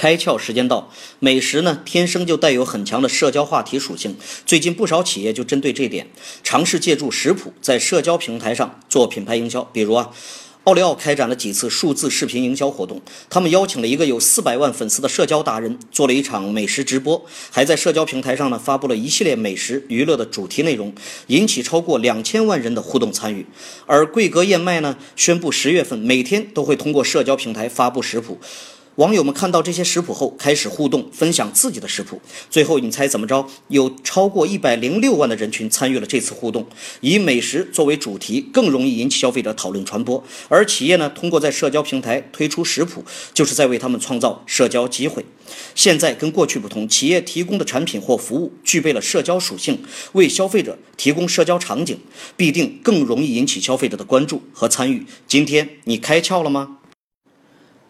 开窍时间到，美食呢天生就带有很强的社交话题属性。最近不少企业就针对这点，尝试借助食谱在社交平台上做品牌营销。比如啊，奥利奥开展了几次数字视频营销活动，他们邀请了一个有四百万粉丝的社交达人，做了一场美食直播，还在社交平台上呢发布了一系列美食娱乐的主题内容，引起超过两千万人的互动参与。而桂格燕麦呢，宣布十月份每天都会通过社交平台发布食谱。网友们看到这些食谱后，开始互动分享自己的食谱。最后，你猜怎么着？有超过一百零六万的人群参与了这次互动。以美食作为主题，更容易引起消费者讨论传播。而企业呢，通过在社交平台推出食谱，就是在为他们创造社交机会。现在跟过去不同，企业提供的产品或服务具备了社交属性，为消费者提供社交场景，必定更容易引起消费者的关注和参与。今天你开窍了吗？